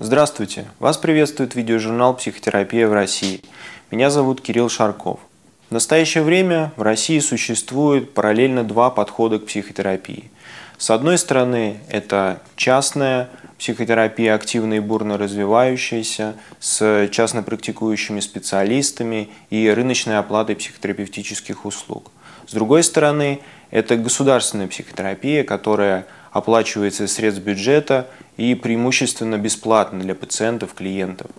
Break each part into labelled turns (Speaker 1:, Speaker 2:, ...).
Speaker 1: Здравствуйте! Вас приветствует видеожурнал «Психотерапия в России». Меня зовут Кирилл Шарков. В настоящее время в России существует параллельно два подхода к психотерапии. С одной стороны, это частная психотерапия, активная и бурно развивающаяся, с частно практикующими специалистами и рыночной оплатой психотерапевтических услуг. С другой стороны, это государственная психотерапия, которая оплачивается из средств бюджета и преимущественно бесплатно для пациентов, клиентов.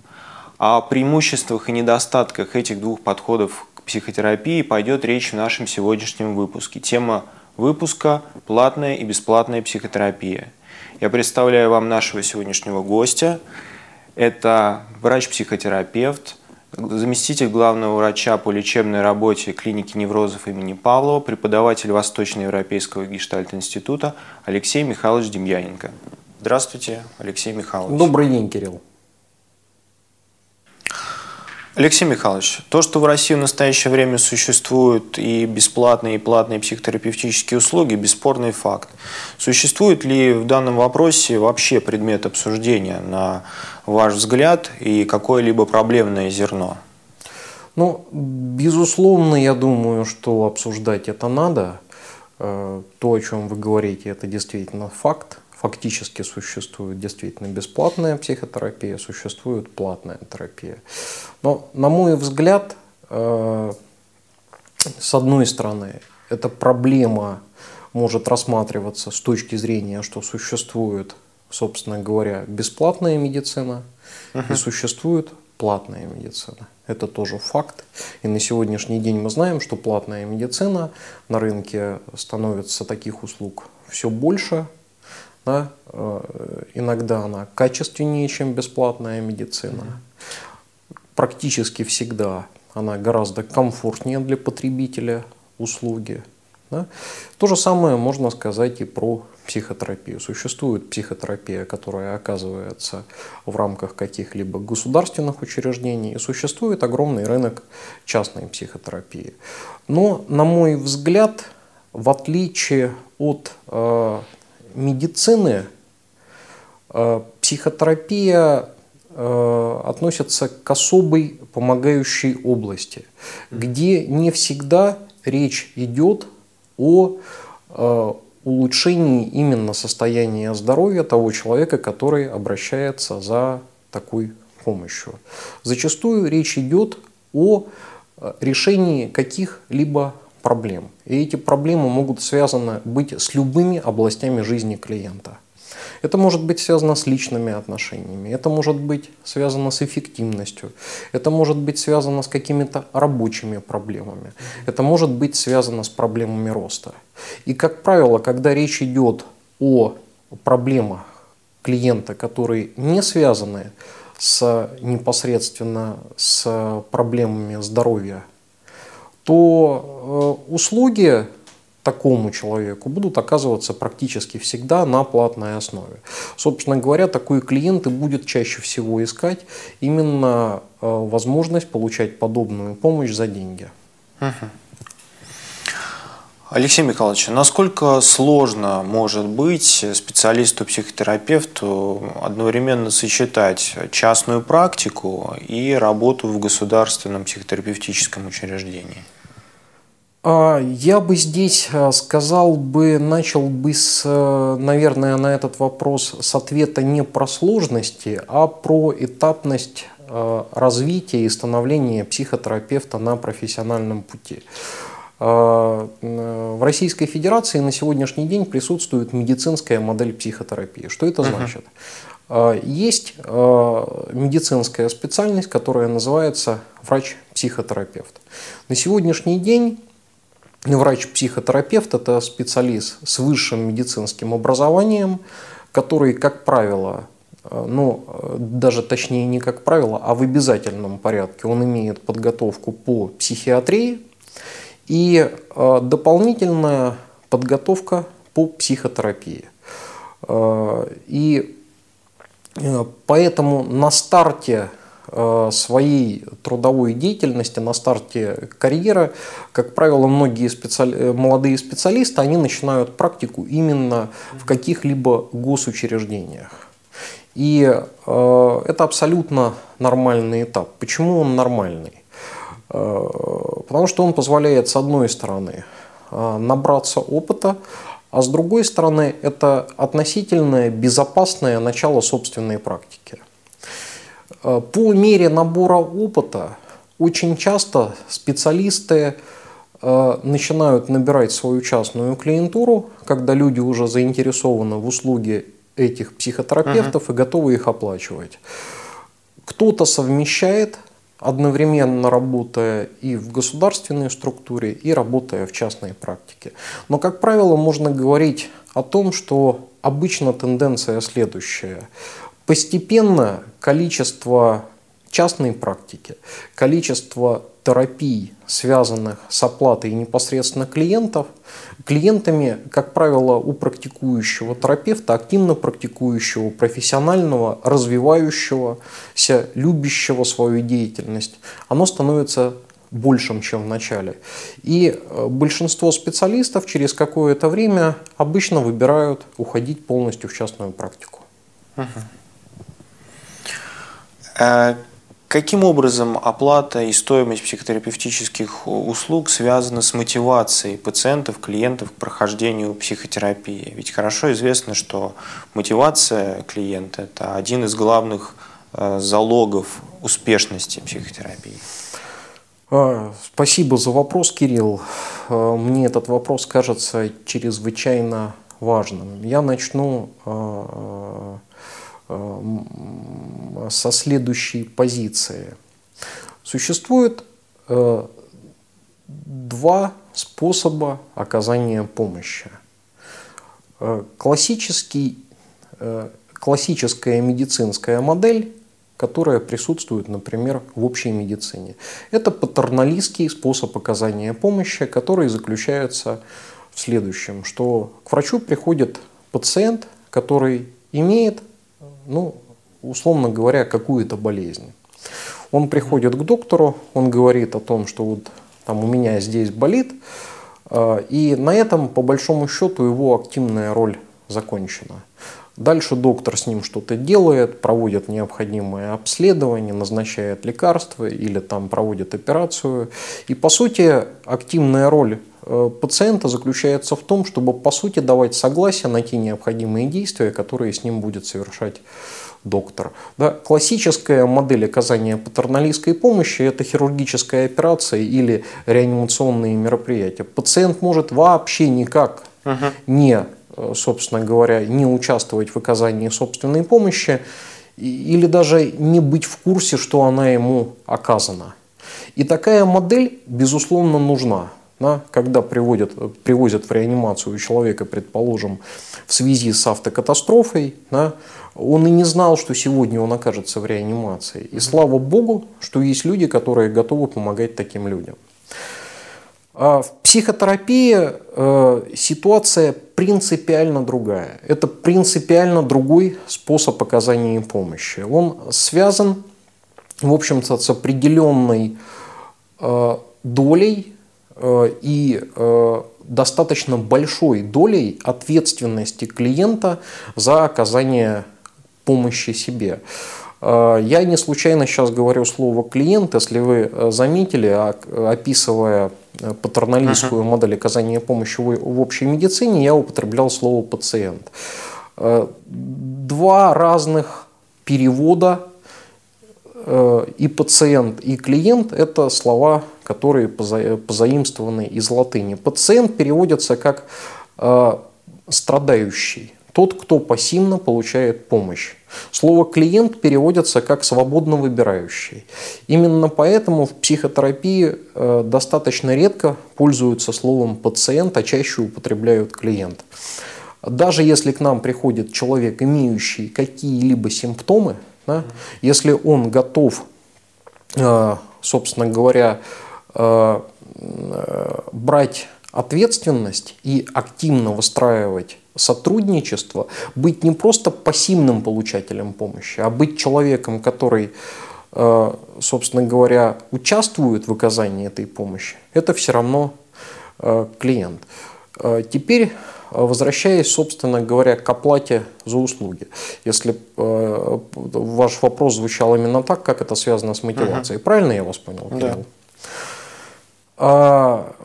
Speaker 1: О преимуществах и недостатках этих двух подходов к психотерапии пойдет речь в нашем сегодняшнем выпуске. Тема выпуска «Платная и бесплатная психотерапия». Я представляю вам нашего сегодняшнего гостя. Это врач-психотерапевт, заместитель главного врача по лечебной работе клиники неврозов имени Павлова, преподаватель Восточноевропейского гештальт-института Алексей Михайлович Демьяненко. Здравствуйте, Алексей Михайлович.
Speaker 2: Добрый день, Кирилл.
Speaker 1: Алексей Михайлович, то, что в России в настоящее время существуют и бесплатные, и платные психотерапевтические услуги, бесспорный факт. Существует ли в данном вопросе вообще предмет обсуждения, на ваш взгляд, и какое-либо проблемное зерно?
Speaker 2: Ну, безусловно, я думаю, что обсуждать это надо. Э, то, о чем вы говорите, это действительно факт фактически существует действительно бесплатная психотерапия, существует платная терапия. Но, на мой взгляд, э, с одной стороны, эта проблема может рассматриваться с точки зрения, что существует, собственно говоря, бесплатная медицина uh-huh. и существует платная медицина. Это тоже факт. И на сегодняшний день мы знаем, что платная медицина на рынке становится таких услуг все больше, да? Э, иногда она качественнее, чем бесплатная медицина. Практически всегда она гораздо комфортнее для потребителя услуги. Да? То же самое можно сказать и про психотерапию. Существует психотерапия, которая оказывается в рамках каких-либо государственных учреждений, и существует огромный рынок частной психотерапии. Но, на мой взгляд, в отличие от э, медицины э, психотерапия э, относится к особой помогающей области, где не всегда речь идет о э, улучшении именно состояния здоровья того человека, который обращается за такой помощью. Зачастую речь идет о решении каких-либо проблем. И эти проблемы могут связаны быть с любыми областями жизни клиента. Это может быть связано с личными отношениями, это может быть связано с эффективностью, это может быть связано с какими-то рабочими проблемами, это может быть связано с проблемами роста. И, как правило, когда речь идет о проблемах клиента, которые не связаны с, непосредственно с проблемами здоровья то э, услуги такому человеку будут оказываться практически всегда на платной основе. Собственно говоря, такой клиент и будет чаще всего искать именно э, возможность получать подобную помощь за деньги.
Speaker 1: Алексей Михайлович, насколько сложно может быть специалисту-психотерапевту одновременно сочетать частную практику и работу в государственном психотерапевтическом учреждении?
Speaker 2: А, я бы здесь а, сказал бы, начал бы с, э, наверное, на этот вопрос с ответа не про сложности, а про этапность а, развития и становления психотерапевта на профессиональном пути. В Российской Федерации на сегодняшний день присутствует медицинская модель психотерапии. Что это значит? Uh-huh. Есть медицинская специальность, которая называется врач-психотерапевт. На сегодняшний день Врач-психотерапевт – это специалист с высшим медицинским образованием, который, как правило, э, ну, э, даже точнее не как правило, а в обязательном порядке он имеет подготовку по психиатрии и э, дополнительная подготовка по психотерапии. И поэтому на старте своей трудовой деятельности, на старте карьеры, как правило, многие специали... Э, молодые специалисты, они начинают практику именно в каких-либо госучреждениях. И э, это абсолютно нормальный этап. Почему он нормальный? Э, потому что он позволяет, с одной стороны, э, набраться опыта, а с другой стороны, это относительное безопасное начало собственной практики. Э, по мере набора опыта очень часто специалисты э, начинают набирать свою частную клиентуру, когда люди уже заинтересованы в услуге этих психотерапевтов uh-huh. и готовы их оплачивать. Кто-то совмещает, одновременно работая и в государственной структуре, и работая в частной практике. Но, как правило, можно говорить о том, что обычно тенденция следующая. Постепенно количество частной практики, количество терапий, связанных с оплатой непосредственно клиентов, клиентами, как правило, у практикующего терапевта, активно практикующего, профессионального, развивающегося, любящего свою деятельность, оно становится большим, чем в начале. И э, большинство специалистов через какое-то время обычно выбирают уходить полностью в частную практику. Uh-huh.
Speaker 1: Каким образом оплата и стоимость психотерапевтических услуг связаны с мотивацией пациентов, клиентов к прохождению психотерапии? Ведь хорошо известно, что мотивация клиента – это один из главных э, залогов успешности психотерапии.
Speaker 2: А, спасибо за вопрос, Кирилл. А, мне этот вопрос кажется чрезвычайно важным. Я начну Э, со следующей позиции. Существует э, два способа оказания помощи. Э, классический, классическая медицинская модель, которая присутствует, например, в общей медицине. Это патерналистский способ оказания помощи, который заключается в следующем, что к врачу приходит пациент, который имеет ну, условно говоря, какую-то болезнь. Он приходит к доктору, он говорит о том, что вот там у меня здесь болит, э, и на этом, по большому счету, его активная роль закончена. Дальше доктор с ним что-то делает, проводит необходимое обследование, назначает лекарства или там проводит операцию. И по сути активная роль пациента заключается в том, чтобы по сути давать согласие на те необходимые действия, которые с ним будет совершать доктор. Да, классическая модель оказания патерналистской помощи – это хирургическая операция или реанимационные мероприятия. Пациент может вообще никак uh-huh. не Э, собственно говоря, не участвовать в оказании собственной помощи или даже не быть в курсе, что она ему оказана. И такая модель, безусловно, нужна. Да, когда приводят, привозят в реанимацию человека, предположим, в связи с автокатастрофой, да, он и не знал, что сегодня он окажется в реанимации. И слава богу, что есть люди, которые готовы помогать таким людям. А в психотерапии э, ситуация принципиально другая. Это принципиально другой способ оказания помощи. Он связан, в общем-то, с определенной э, долей и достаточно большой долей ответственности клиента за оказание помощи себе. Я не случайно сейчас говорю слово клиент, если вы заметили, описывая Э, патерналистскую uh-huh. модель оказания помощи в, общей медицине, я употреблял слово пациент. Э, два разных перевода э, и пациент, и клиент – это слова, которые позаимствованы из латыни. Пациент переводится как страдающий, тот, кто пассивно получает помощь. Слово «клиент» переводится как «свободно выбирающий». Именно поэтому в психотерапии э, достаточно редко пользуются словом «пациент», а чаще употребляют «клиент». Даже если к нам приходит человек, имеющий какие-либо симптомы, да, если он готов, э, собственно говоря, э, брать ответственность и активно выстраивать сотрудничество, быть не просто пассивным получателем помощи, а быть человеком, который, э, собственно говоря, участвует в оказании этой помощи, это все равно э, клиент. Э, теперь возвращаясь, собственно говоря, к оплате за услуги. Если э, ваш вопрос звучал именно так, как это связано с мотивацией. Угу. Правильно я вас понял, Кирилл? Да. А,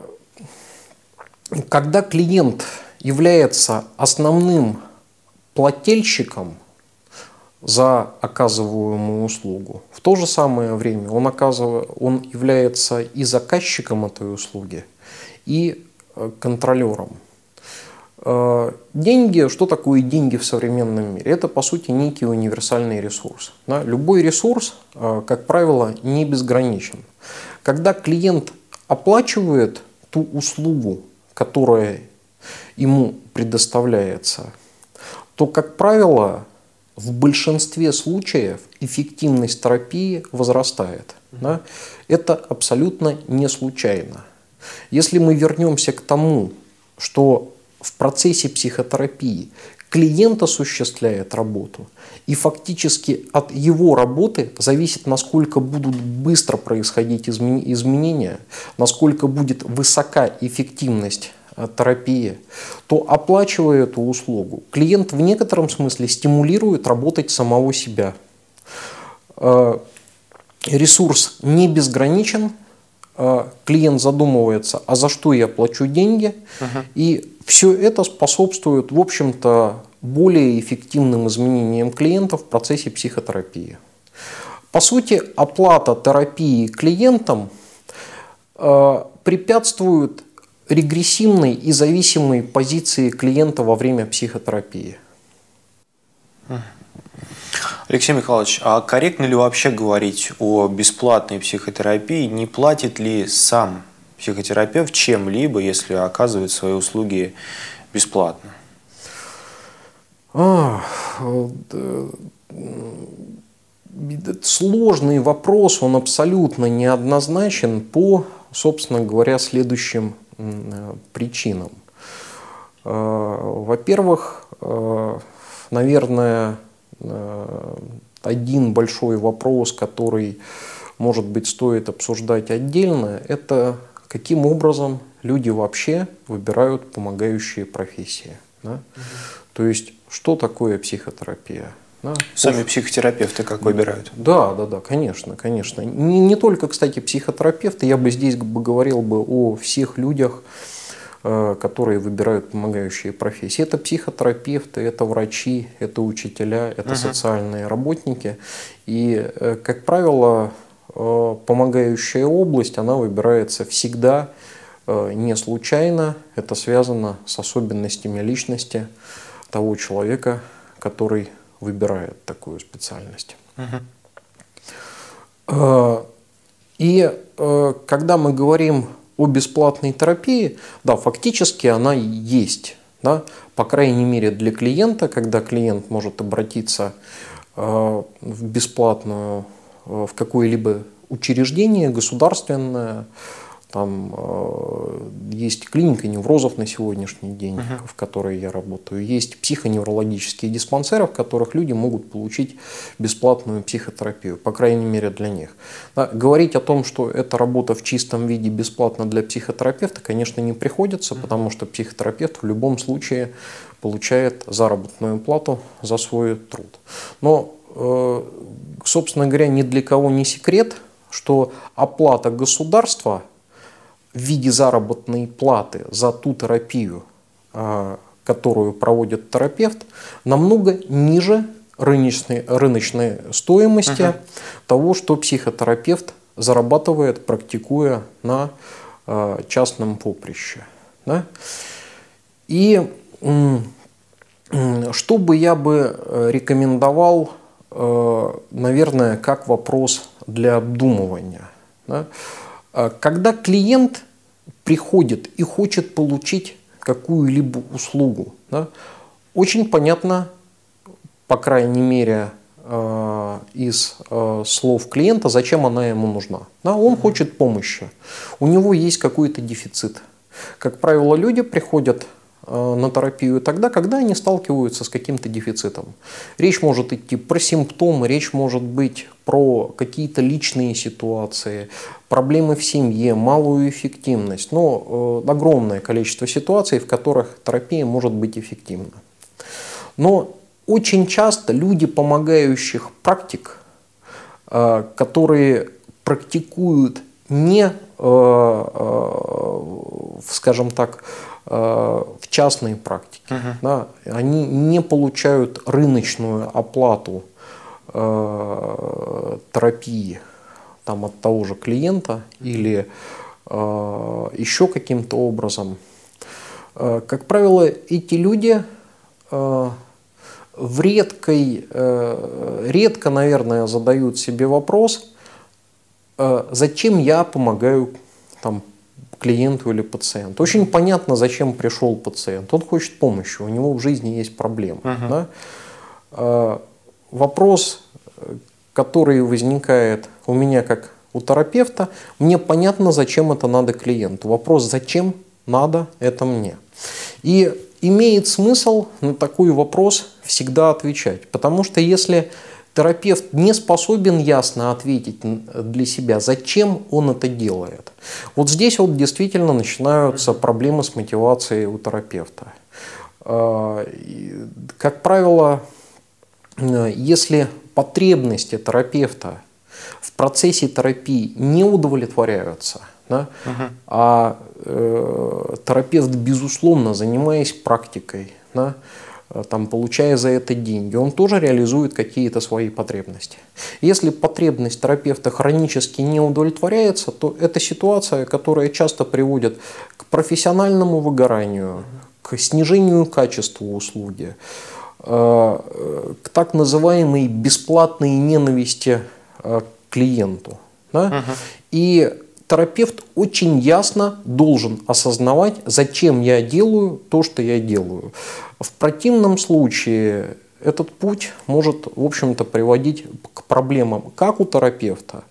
Speaker 2: когда клиент является основным плательщиком за оказываемую услугу. В то же самое время он, оказывает, он является и заказчиком этой услуги, и э, контролером. Э, деньги, что такое деньги в современном мире? Это, по сути, некий универсальный ресурс. Любой ресурс, э, как правило, не безграничен. Когда клиент оплачивает ту услугу, которая ему предоставляется, то, как правило, в большинстве случаев эффективность терапии возрастает. Да? Это абсолютно не случайно. Если мы вернемся к тому, что в процессе психотерапии клиент осуществляет работу, и фактически от его работы зависит, насколько будут быстро происходить изменения, насколько будет высока эффективность Э, терапии, то оплачивая эту услугу, клиент в некотором смысле стимулирует работать самого себя. Э, ресурс не безграничен, э, клиент задумывается, а за что я плачу деньги, uh-huh. и все это способствует, в общем-то, более эффективным изменениям клиента в процессе психотерапии. По сути, оплата терапии клиентам препятствует регрессивной и зависимой позиции клиента во время психотерапии.
Speaker 1: Алексей Михайлович, а корректно ли вообще говорить о бесплатной психотерапии? Не платит ли сам психотерапевт чем-либо, если оказывает свои услуги бесплатно?
Speaker 2: А, сложный вопрос, он абсолютно неоднозначен по, собственно говоря, следующим Э, причинам. Э, во-первых, наверное, один большой вопрос, который, может быть, стоит обсуждать отдельно, это каким образом люди вообще выбирают помогающие профессии. Да? Угу. То есть, что такое психотерапия?
Speaker 1: Да? Сами психотерапевты как выбирают?
Speaker 2: Да, да, да, конечно, конечно. Не, не только, кстати, психотерапевты, я бы здесь бы говорил бы о всех людях, э, которые выбирают помогающие профессии. Это психотерапевты, это врачи, это учителя, это угу. социальные работники. И, э, как правило, помогающая область, она выбирается всегда не случайно. Это связано с особенностями личности того человека, который выбирает такую специальность. Угу. И э, когда мы говорим о бесплатной терапии, да, фактически она есть. Да? По крайней мере для клиента, когда клиент может обратиться э, в бесплатную, в какое-либо учреждение государственное, там э, есть клиника неврозов на сегодняшний день, uh-huh. в которой я работаю. Есть психоневрологические диспансеры, в которых люди могут получить бесплатную психотерапию, по крайней мере для них. Да, говорить о том, что эта работа в чистом виде бесплатна для психотерапевта, конечно, не приходится, uh-huh. потому что психотерапевт в любом случае получает заработную плату за свой труд. Но, э, собственно говоря, ни для кого не секрет, что оплата государства в виде заработной платы за ту терапию, а, которую проводит терапевт, намного ниже рыночной, рыночной стоимости uh-huh. того, что психотерапевт зарабатывает, практикуя на а, частном поприще. Да? И что бы я бы э, рекомендовал, э, наверное, как вопрос для обдумывания. Да? А когда клиент приходит и хочет получить какую-либо услугу, да, очень понятно, по крайней мере, э, из э, слов клиента, зачем она ему нужна. Да, он хочет помощи, у него есть какой-то дефицит. Как правило, люди приходят э, на терапию тогда, когда они сталкиваются с каким-то дефицитом. Речь может идти про симптомы, речь может быть про какие-то личные ситуации, проблемы в семье, малую эффективность, но э, огромное количество ситуаций, в которых терапия может быть эффективна. Но очень часто люди помогающих практик, э, которые практикуют не, э, скажем так, в частной практике, uh-huh. да, они не получают рыночную оплату терапии там, от того же клиента или э, еще каким-то образом. Э, как правило, эти люди э, в редкой, э, редко, наверное, задают себе вопрос, э, зачем я помогаю там, клиенту или пациенту. Очень понятно, зачем пришел пациент. Он хочет помощи, у него в жизни есть проблемы. Uh-huh. Да? Э, вопрос, который возникает у меня как у терапевта, мне понятно, зачем это надо клиенту. Вопрос, зачем надо это мне. И имеет смысл на такой вопрос всегда отвечать. Потому что если терапевт не способен ясно ответить для себя, зачем он это делает, вот здесь вот действительно начинаются проблемы с мотивацией у терапевта. А, как правило, если потребности терапевта в процессе терапии не удовлетворяются, да, uh-huh. а э, терапевт, безусловно, занимаясь практикой, да, там, получая за это деньги, он тоже реализует какие-то свои потребности. Если потребность терапевта хронически не удовлетворяется, то это ситуация, которая часто приводит к профессиональному выгоранию, к снижению качества услуги, э, к так называемой бесплатной ненависти э, клиенту. Да? Угу. И терапевт очень ясно должен осознавать, зачем я делаю то, что я делаю. В противном случае этот путь может, в общем-то, приводить к проблемам как у терапевта,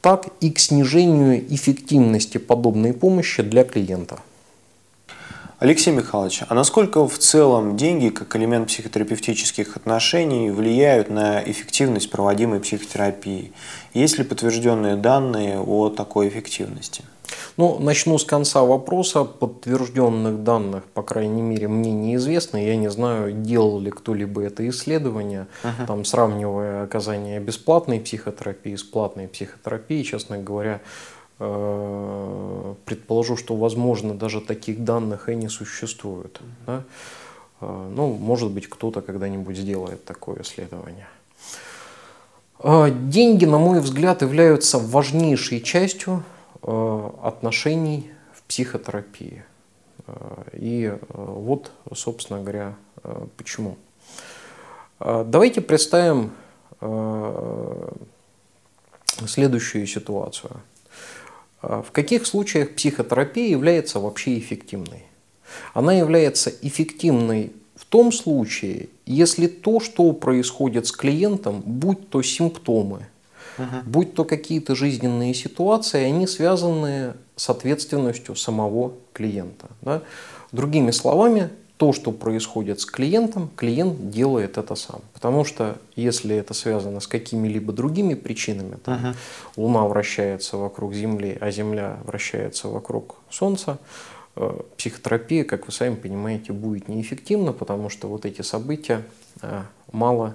Speaker 2: так и к снижению эффективности подобной помощи для клиента.
Speaker 1: Алексей Михайлович, а насколько в целом деньги, как элемент психотерапевтических отношений, влияют на эффективность проводимой психотерапии? Есть ли подтвержденные данные о такой эффективности?
Speaker 2: Ну, начну с конца вопроса. Подтвержденных данных, по крайней мере, мне неизвестно. Я не знаю, делал ли кто-либо это исследование, uh-huh. там, сравнивая оказание бесплатной психотерапии с платной психотерапией. Честно говоря, предположу, что, возможно, даже таких данных и не существует. Да? Э, ну, может быть, кто-то когда-нибудь сделает такое исследование. Э, деньги, на мой взгляд, являются важнейшей частью отношений в психотерапии. И вот, собственно говоря, почему. Давайте представим следующую ситуацию – в каких случаях психотерапия является вообще эффективной? Она является эффективной в том случае, если то, что происходит с клиентом, будь то симптомы, угу. будь то какие-то жизненные ситуации, они связаны с ответственностью самого клиента. Да? Другими словами, то, что происходит с клиентом, клиент делает это сам. Потому что если это связано с какими-либо другими причинами, там, uh-huh. Луна вращается вокруг Земли, а Земля вращается вокруг Солнца, э, психотерапия, как вы сами понимаете, будет неэффективна, потому что вот эти события э, мало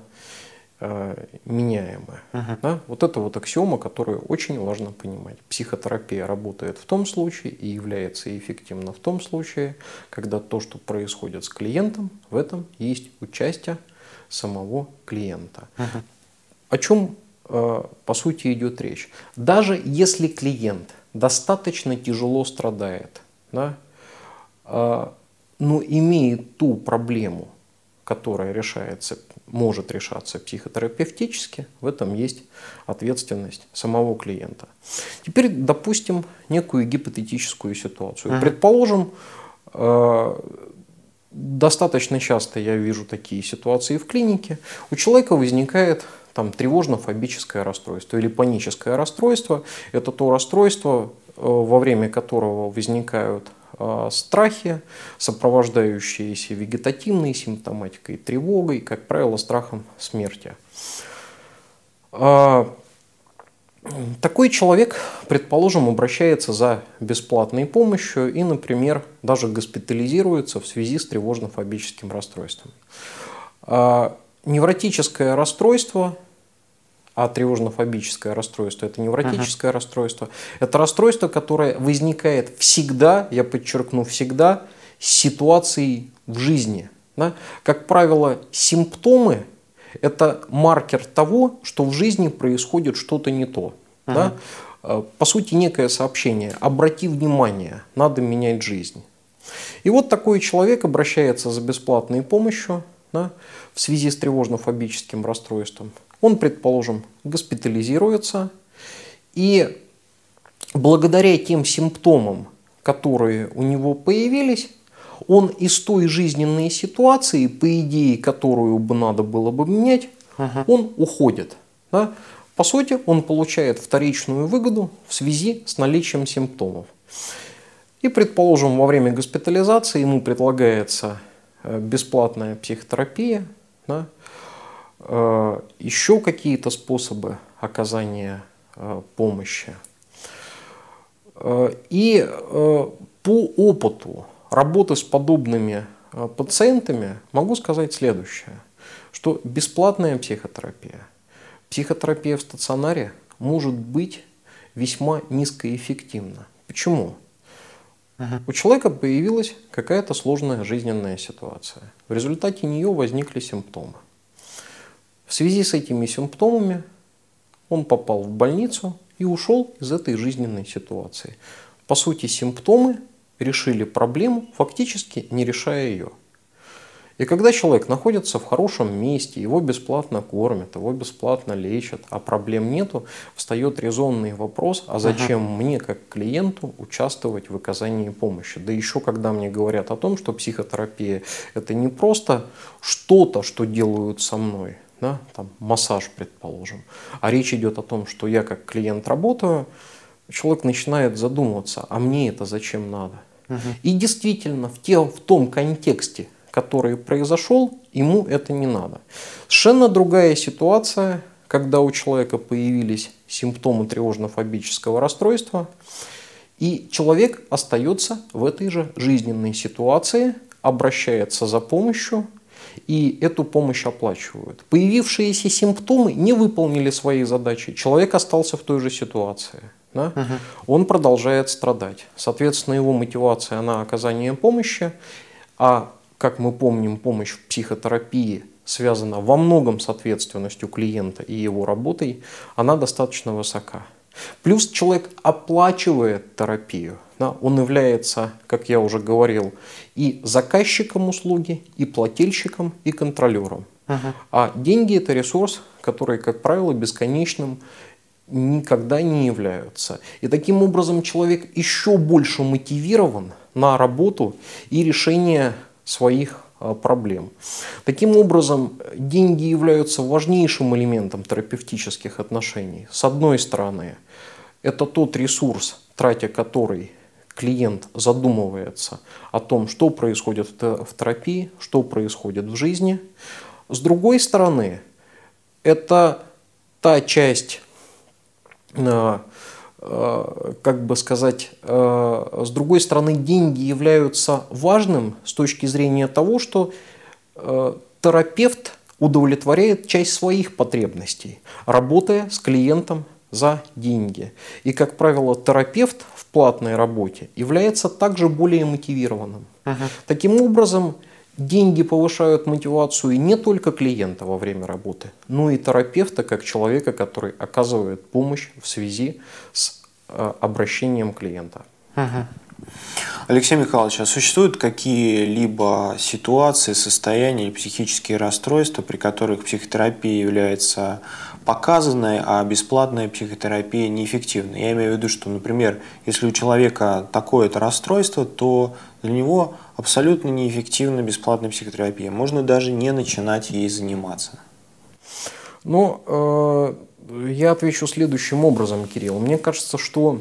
Speaker 2: меняемое. Uh-huh. Да? Вот это вот аксиома, которую очень важно понимать. Психотерапия работает в том случае и является эффективна в том случае, когда то, что происходит с клиентом, в этом есть участие самого клиента. Uh-huh. О чем э, по сути идет речь? Даже если клиент достаточно тяжело страдает, да, э, но имеет ту проблему, которая решается может решаться психотерапевтически, в этом есть ответственность самого клиента. Теперь допустим некую гипотетическую ситуацию. Uh-huh. Предположим, э, достаточно часто я вижу такие ситуации в клинике. У человека возникает там тревожно-фобическое расстройство или паническое расстройство. Это то расстройство, э, во время которого возникают страхи, сопровождающиеся вегетативной симптоматикой, тревогой, как правило, страхом смерти. А, такой человек, предположим, обращается за бесплатной помощью и, например, даже госпитализируется в связи с тревожно-фобическим расстройством. А, невротическое расстройство а тревожно-фобическое расстройство – это невротическое uh-huh. расстройство. Это расстройство, которое возникает всегда, я подчеркну, всегда с ситуацией в жизни. Да? Как правило, симптомы – это маркер того, что в жизни происходит что-то не то. Uh-huh. Да? Э, по сути, некое сообщение. Обрати внимание, надо менять жизнь. И вот такой человек обращается за бесплатной помощью да, в связи с тревожно-фобическим расстройством. Он, предположим, госпитализируется, и благодаря тем симптомам, которые у него появились, он из той жизненной ситуации, по идее, которую бы надо было бы менять, uh-huh. он уходит. Да? По сути, он получает вторичную выгоду в связи с наличием симптомов. И, предположим, во время госпитализации ему предлагается э, бесплатная психотерапия, да, еще какие-то способы оказания э, помощи. Э, и по опыту работы с подобными пациентами могу сказать следующее, что бесплатная психотерапия, психотерапия в стационаре может быть весьма низкоэффективна. Почему? У человека появилась какая-то сложная жизненная ситуация. В результате нее возникли симптомы. В связи с этими симптомами он попал в больницу и ушел из этой жизненной ситуации. По сути, симптомы решили проблему, фактически не решая ее. И когда человек находится в хорошем месте, его бесплатно кормят, его бесплатно лечат, а проблем нету, встает резонный вопрос, а зачем uh-huh. мне как клиенту участвовать в оказании помощи? Да еще когда мне говорят о том, что психотерапия это не просто что-то, что делают со мной, да, там, массаж, предположим, а речь идет о том, что я как клиент работаю, человек начинает задумываться, а мне это зачем надо? Угу. И действительно, в, те, в том контексте, который произошел, ему это не надо. Совершенно другая ситуация, когда у человека появились симптомы тревожно-фобического расстройства, и человек остается в этой же жизненной ситуации, обращается за помощью, и эту помощь оплачивают. Появившиеся симптомы не выполнили свои задачи, человек остался в той же ситуации. Да? Угу. Он продолжает страдать. Соответственно, его мотивация на оказание помощи, а, как мы помним, помощь в психотерапии связана во многом с ответственностью клиента и его работой, она достаточно высока. Плюс человек оплачивает терапию. Да, он является, как я уже говорил, и заказчиком услуги, и плательщиком, и контролером. Uh-huh. А деньги это ресурс, который, как правило, бесконечным никогда не являются. И таким образом человек еще больше мотивирован на работу и решение своих а, проблем. Таким образом, деньги являются важнейшим элементом терапевтических отношений. С одной стороны, это тот ресурс, тратя который клиент задумывается о том, что происходит в терапии, что происходит в жизни. С другой стороны, это та часть, э, э, как бы сказать, э, с другой стороны, деньги являются важным с точки зрения того, что терапевт удовлетворяет часть своих потребностей, работая с клиентом за деньги. И, как правило, терапевт в платной работе является также более мотивированным. Uh-huh. Таким образом, деньги повышают мотивацию не только клиента во время работы, но и терапевта как человека, который оказывает помощь в связи с э, обращением клиента.
Speaker 1: Uh-huh. Алексей Михайлович, а существуют какие-либо ситуации, состояния или психические расстройства, при которых психотерапия является показанной, а бесплатная психотерапия неэффективной? Я имею в виду, что, например, если у человека такое-то расстройство, то для него абсолютно неэффективна бесплатная психотерапия. Можно даже не начинать ей заниматься.
Speaker 2: Ну, э, я отвечу следующим образом, Кирилл. Мне кажется, что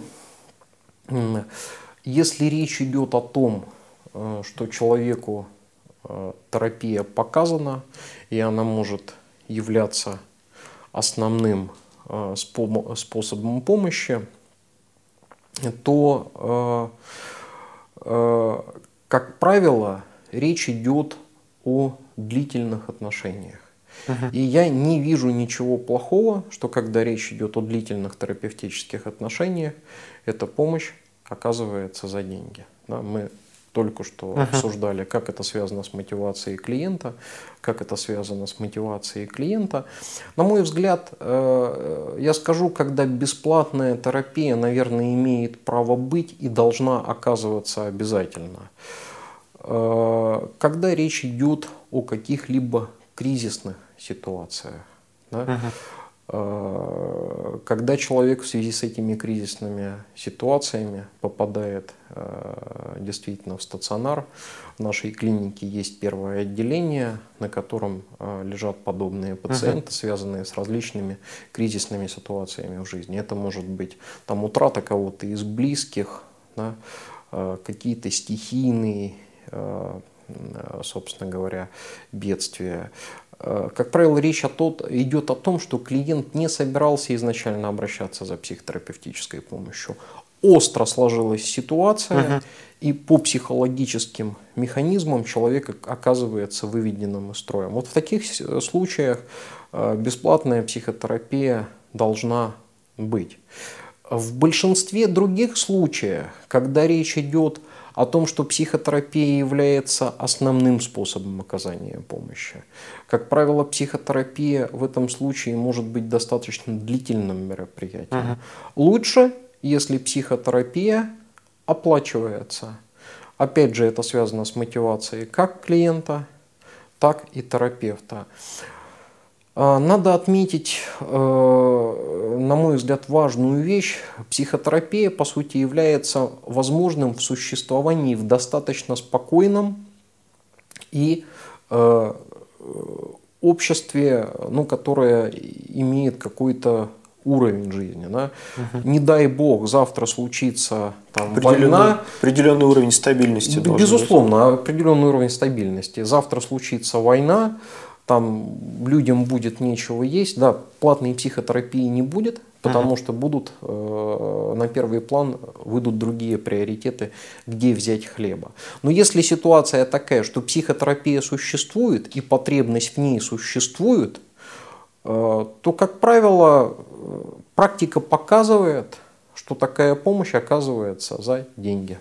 Speaker 2: Если речь идет о том, э, что человеку э, терапия показана, и она может являться основным э, способом помощи, то, как правило, речь идет о длительных отношениях. И я не вижу ничего плохого, что когда речь идет о длительных терапевтических отношениях, эта помощь оказывается за деньги. Да, мы только что uh-huh. обсуждали, как это связано с мотивацией клиента, как это связано с мотивацией клиента. На мой взгляд, э, я скажу, когда бесплатная терапия, наверное, имеет право быть и должна оказываться обязательно. Э, когда речь идет о каких-либо кризисных ситуациях. Да? Uh-huh. Когда человек в связи с этими кризисными ситуациями попадает э, действительно в стационар, в нашей клинике есть первое отделение, на котором э, лежат подобные пациенты, uh-huh. связанные с различными кризисными ситуациями в жизни. Это может быть там утрата кого-то из близких, да, какие-то стихийные собственно говоря, бедствия. Как правило, речь о тот, идет о том, что клиент не собирался изначально обращаться за психотерапевтической помощью. Остро сложилась ситуация, угу. и по психологическим механизмам человек оказывается выведенным из строя. Вот в таких случаях э, бесплатная психотерапия должна быть. В большинстве других случаев, когда речь идет о том, что психотерапия является основным способом оказания помощи. Как правило, психотерапия в этом случае может быть достаточно длительным мероприятием. Uh-huh. Лучше, если психотерапия оплачивается. Опять же, это связано с мотивацией как клиента, так и терапевта. А, надо отметить, э, на мой взгляд, важную вещь. Психотерапия, по сути, является возможным в существовании в достаточно спокойном и э, обществе, ну, которое имеет какой-то уровень жизни. Да? Угу. Не дай бог, завтра случится там, определенный, война.
Speaker 1: Определенный уровень стабильности.
Speaker 2: Безусловно, быть. определенный уровень стабильности. Завтра случится война, там людям будет нечего есть, да, платной психотерапии не будет, потому uh-huh. что будут э, на первый план выйдут другие приоритеты, где взять хлеба. Но если ситуация такая, что психотерапия существует и потребность в ней существует, э, то, как правило, практика показывает, что такая помощь оказывается за деньги.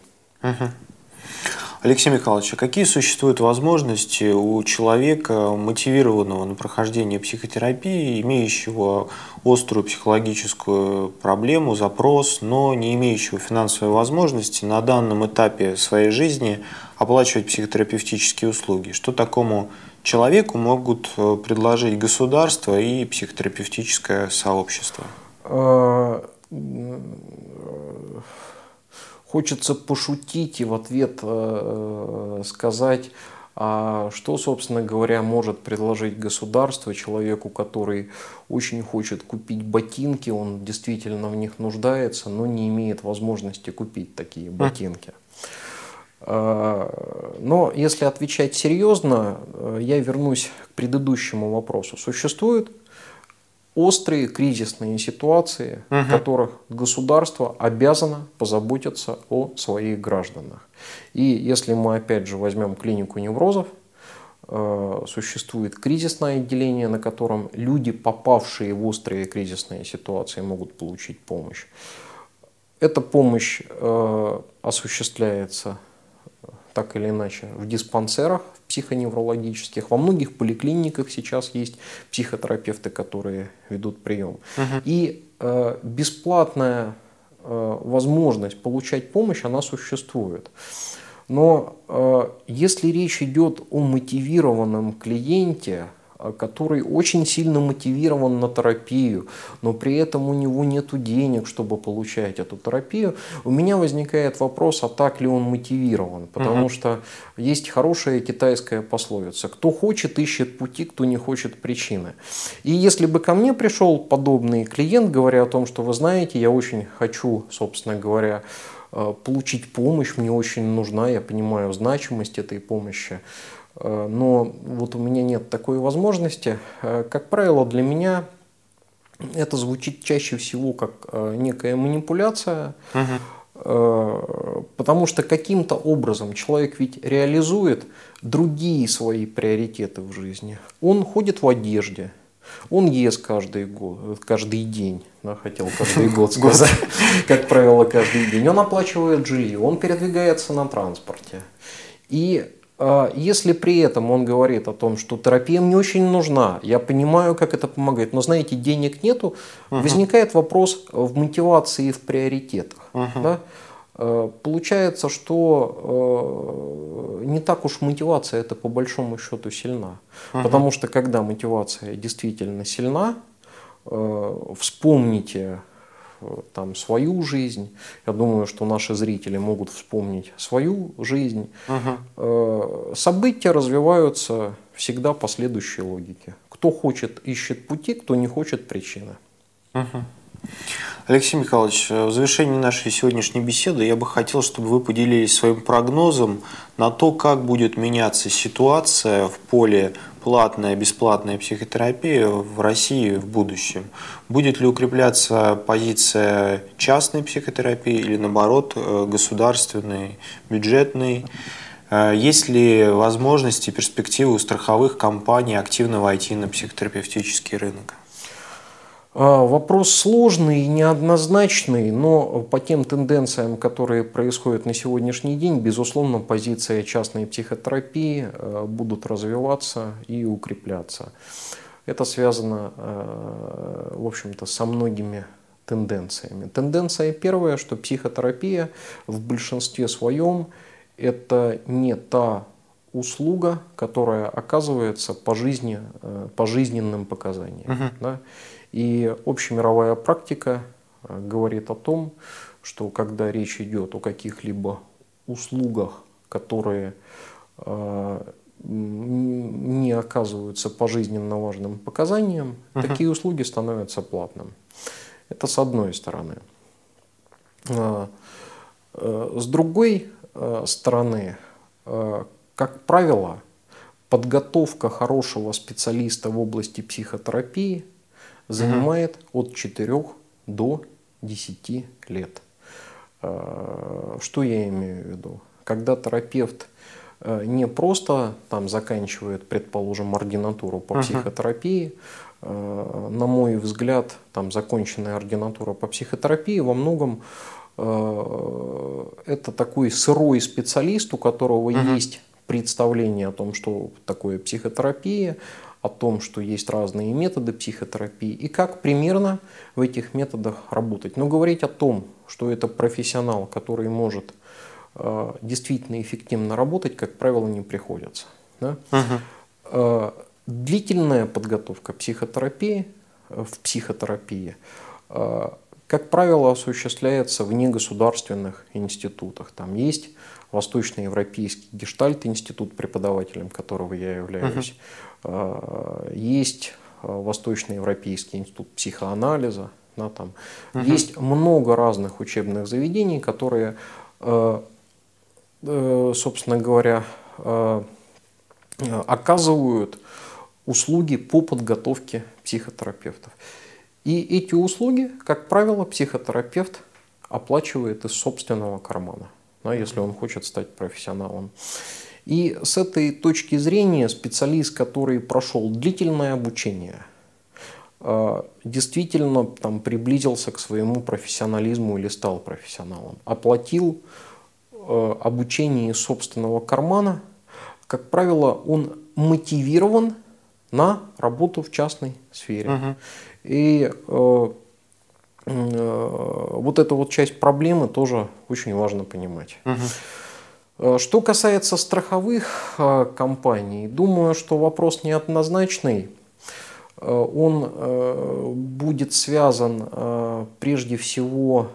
Speaker 1: Алексей Михайлович, а какие существуют возможности у человека, мотивированного на прохождение психотерапии, имеющего острую психологическую проблему, запрос, но не имеющего финансовой возможности на данном этапе своей жизни оплачивать психотерапевтические услуги? Что такому человеку могут э, предложить государство и психотерапевтическое сообщество? А,
Speaker 2: Хочется пошутить и в ответ э, э, сказать, а что, собственно говоря, может предложить государство человеку, который очень хочет купить ботинки, он действительно в них нуждается, но не имеет возможности купить такие ботинки. А, но если отвечать серьезно, э, я вернусь к предыдущему вопросу. Существует острые кризисные ситуации, угу. в которых государство обязано позаботиться о своих гражданах. И если мы опять же возьмем клинику неврозов, э, существует кризисное отделение, на котором люди, попавшие в острые кризисные ситуации, могут получить помощь. Эта помощь э, осуществляется так или иначе в диспансерах, психоневрологических. Во многих поликлиниках сейчас есть психотерапевты, которые ведут прием. Угу. И э, бесплатная э, возможность получать помощь, она существует. Но э, если речь идет о мотивированном клиенте, который очень сильно мотивирован на терапию, но при этом у него нет денег, чтобы получать эту терапию, у меня возникает вопрос, а так ли он мотивирован? Потому угу. что есть хорошая китайская пословица, кто хочет, ищет пути, кто не хочет причины. И если бы ко мне пришел подобный клиент, говоря о том, что вы знаете, я очень хочу, собственно говоря, получить помощь мне очень нужна, я понимаю значимость этой помощи. Но вот у меня нет такой возможности. Как правило, для меня это звучит чаще всего как некая манипуляция. Угу Э, потому что каким-то образом человек ведь реализует другие свои приоритеты в жизни. Он ходит в одежде, он ест каждый, год, каждый день, да, хотел каждый год сказать, как правило, каждый день. Он оплачивает жилье, он передвигается на транспорте. И если при этом он говорит о том, что терапия мне очень нужна, я понимаю, как это помогает, но знаете, денег нету, uh возникает вопрос в мотивации и в приоритетах. uh Да? А, получается, что а, не так уж мотивация это по большому счету сильна. uh Потому что когда мотивация действительно сильна, вспомните там свою жизнь. Я думаю, что наши зрители могут вспомнить свою жизнь. Угу. События развиваются всегда по следующей логике. Кто хочет, ищет пути, кто не хочет, причины.
Speaker 1: Угу. Алексей Михайлович, в завершении нашей сегодняшней беседы я бы хотел, чтобы вы поделились своим прогнозом на то, как будет меняться ситуация в поле платная, бесплатная психотерапия в России в будущем? Будет ли укрепляться позиция частной психотерапии или наоборот э, государственной, бюджетной? Э, есть ли возможности, перспективы у страховых компаний активно войти на психотерапевтический рынок?
Speaker 2: А, вопрос сложный и неоднозначный, но по тем тенденциям, которые происходят на сегодняшний день, безусловно, позиция частной психотерапии э, будут развиваться и укрепляться. Это связано, э, в общем-то, со многими тенденциями. Тенденция первая, что психотерапия в большинстве своем это не та услуга, которая оказывается по, жизни, по жизненным показаниям. Uh-huh. Да? И общемировая практика э, говорит о том, что когда речь идет о каких-либо услугах, которые э, не оказываются по жизненно важным показаниям, uh-huh. такие услуги становятся платными. Это с одной стороны. Э, с другой стороны, как правило, подготовка хорошего специалиста в области психотерапии занимает угу. от 4 до 10 лет. А, что я имею в виду? Когда терапевт э, не просто там заканчивает, предположим, ординатуру по uh психотерапии, э, на мой взгляд, там законченная ординатура по психотерапии во многом э, это такой сырой специалист, у которого uh есть представление о том, что такое психотерапия, о том, что есть разные методы психотерапии и как примерно в этих методах работать. Но говорить о том, что это профессионал, который может э, действительно эффективно работать, как правило, не приходится. Да? Угу. Э, длительная подготовка психотерапии э, в психотерапии э, как правило, осуществляется в негосударственных институтах. Там есть Восточноевропейский гештальт-институт, преподавателем которого я являюсь. Uh-huh. Есть а, Восточноевропейский институт психоанализа. Да, там. Uh-huh. Есть много разных учебных заведений, которые, а, э, собственно говоря, оказывают услуги по подготовке психотерапевтов. И эти услуги, как правило, психотерапевт оплачивает из собственного кармана да, если он хочет стать профессионалом. И с этой точки зрения специалист, который прошел длительное обучение, э, действительно там, приблизился к своему профессионализму или стал профессионалом, оплатил э, обучение из собственного кармана, как правило, он мотивирован на работу в частной сфере. Uh-huh. И Э, вот эта вот часть проблемы тоже очень важно понимать. Угу. Что касается страховых э, компаний, думаю, что вопрос неоднозначный. Он будет связан прежде всего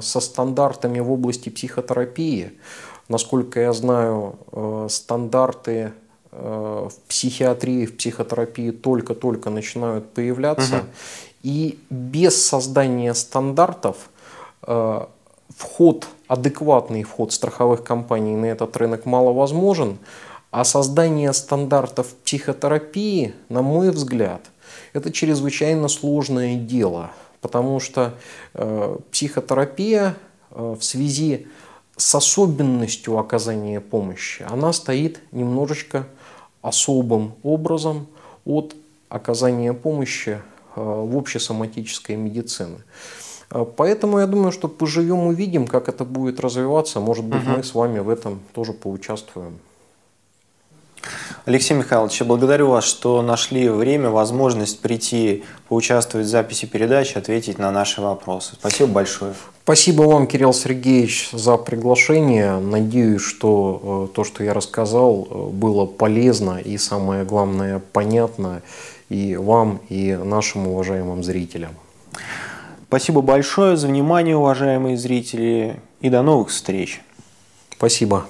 Speaker 2: со стандартами в области психотерапии. Насколько я знаю, стандарты в психиатрии, в психотерапии только-только начинают появляться. Угу. И без создания стандартов э, вход, адекватный вход страховых компаний на этот рынок маловозможен, а создание стандартов психотерапии, на мой взгляд, это чрезвычайно сложное дело, потому что э, психотерапия э, в связи с особенностью оказания помощи, она стоит немножечко особым образом от оказания помощи в общесоматической медицины. Э, поэтому я думаю, что поживем увидим, как это будет развиваться. Может быть, угу. мы с вами в этом тоже поучаствуем.
Speaker 1: Алексей Михайлович, я благодарю вас, что нашли время, возможность прийти, поучаствовать в записи передачи, ответить на наши вопросы. Спасибо большое.
Speaker 2: Спасибо вам, Кирилл Сергеевич, за приглашение. Надеюсь, что э, то, что я рассказал, э, было полезно и, самое главное, понятно и вам, и нашим уважаемым зрителям.
Speaker 1: Спасибо большое за внимание, уважаемые зрители, и до новых встреч.
Speaker 2: Спасибо.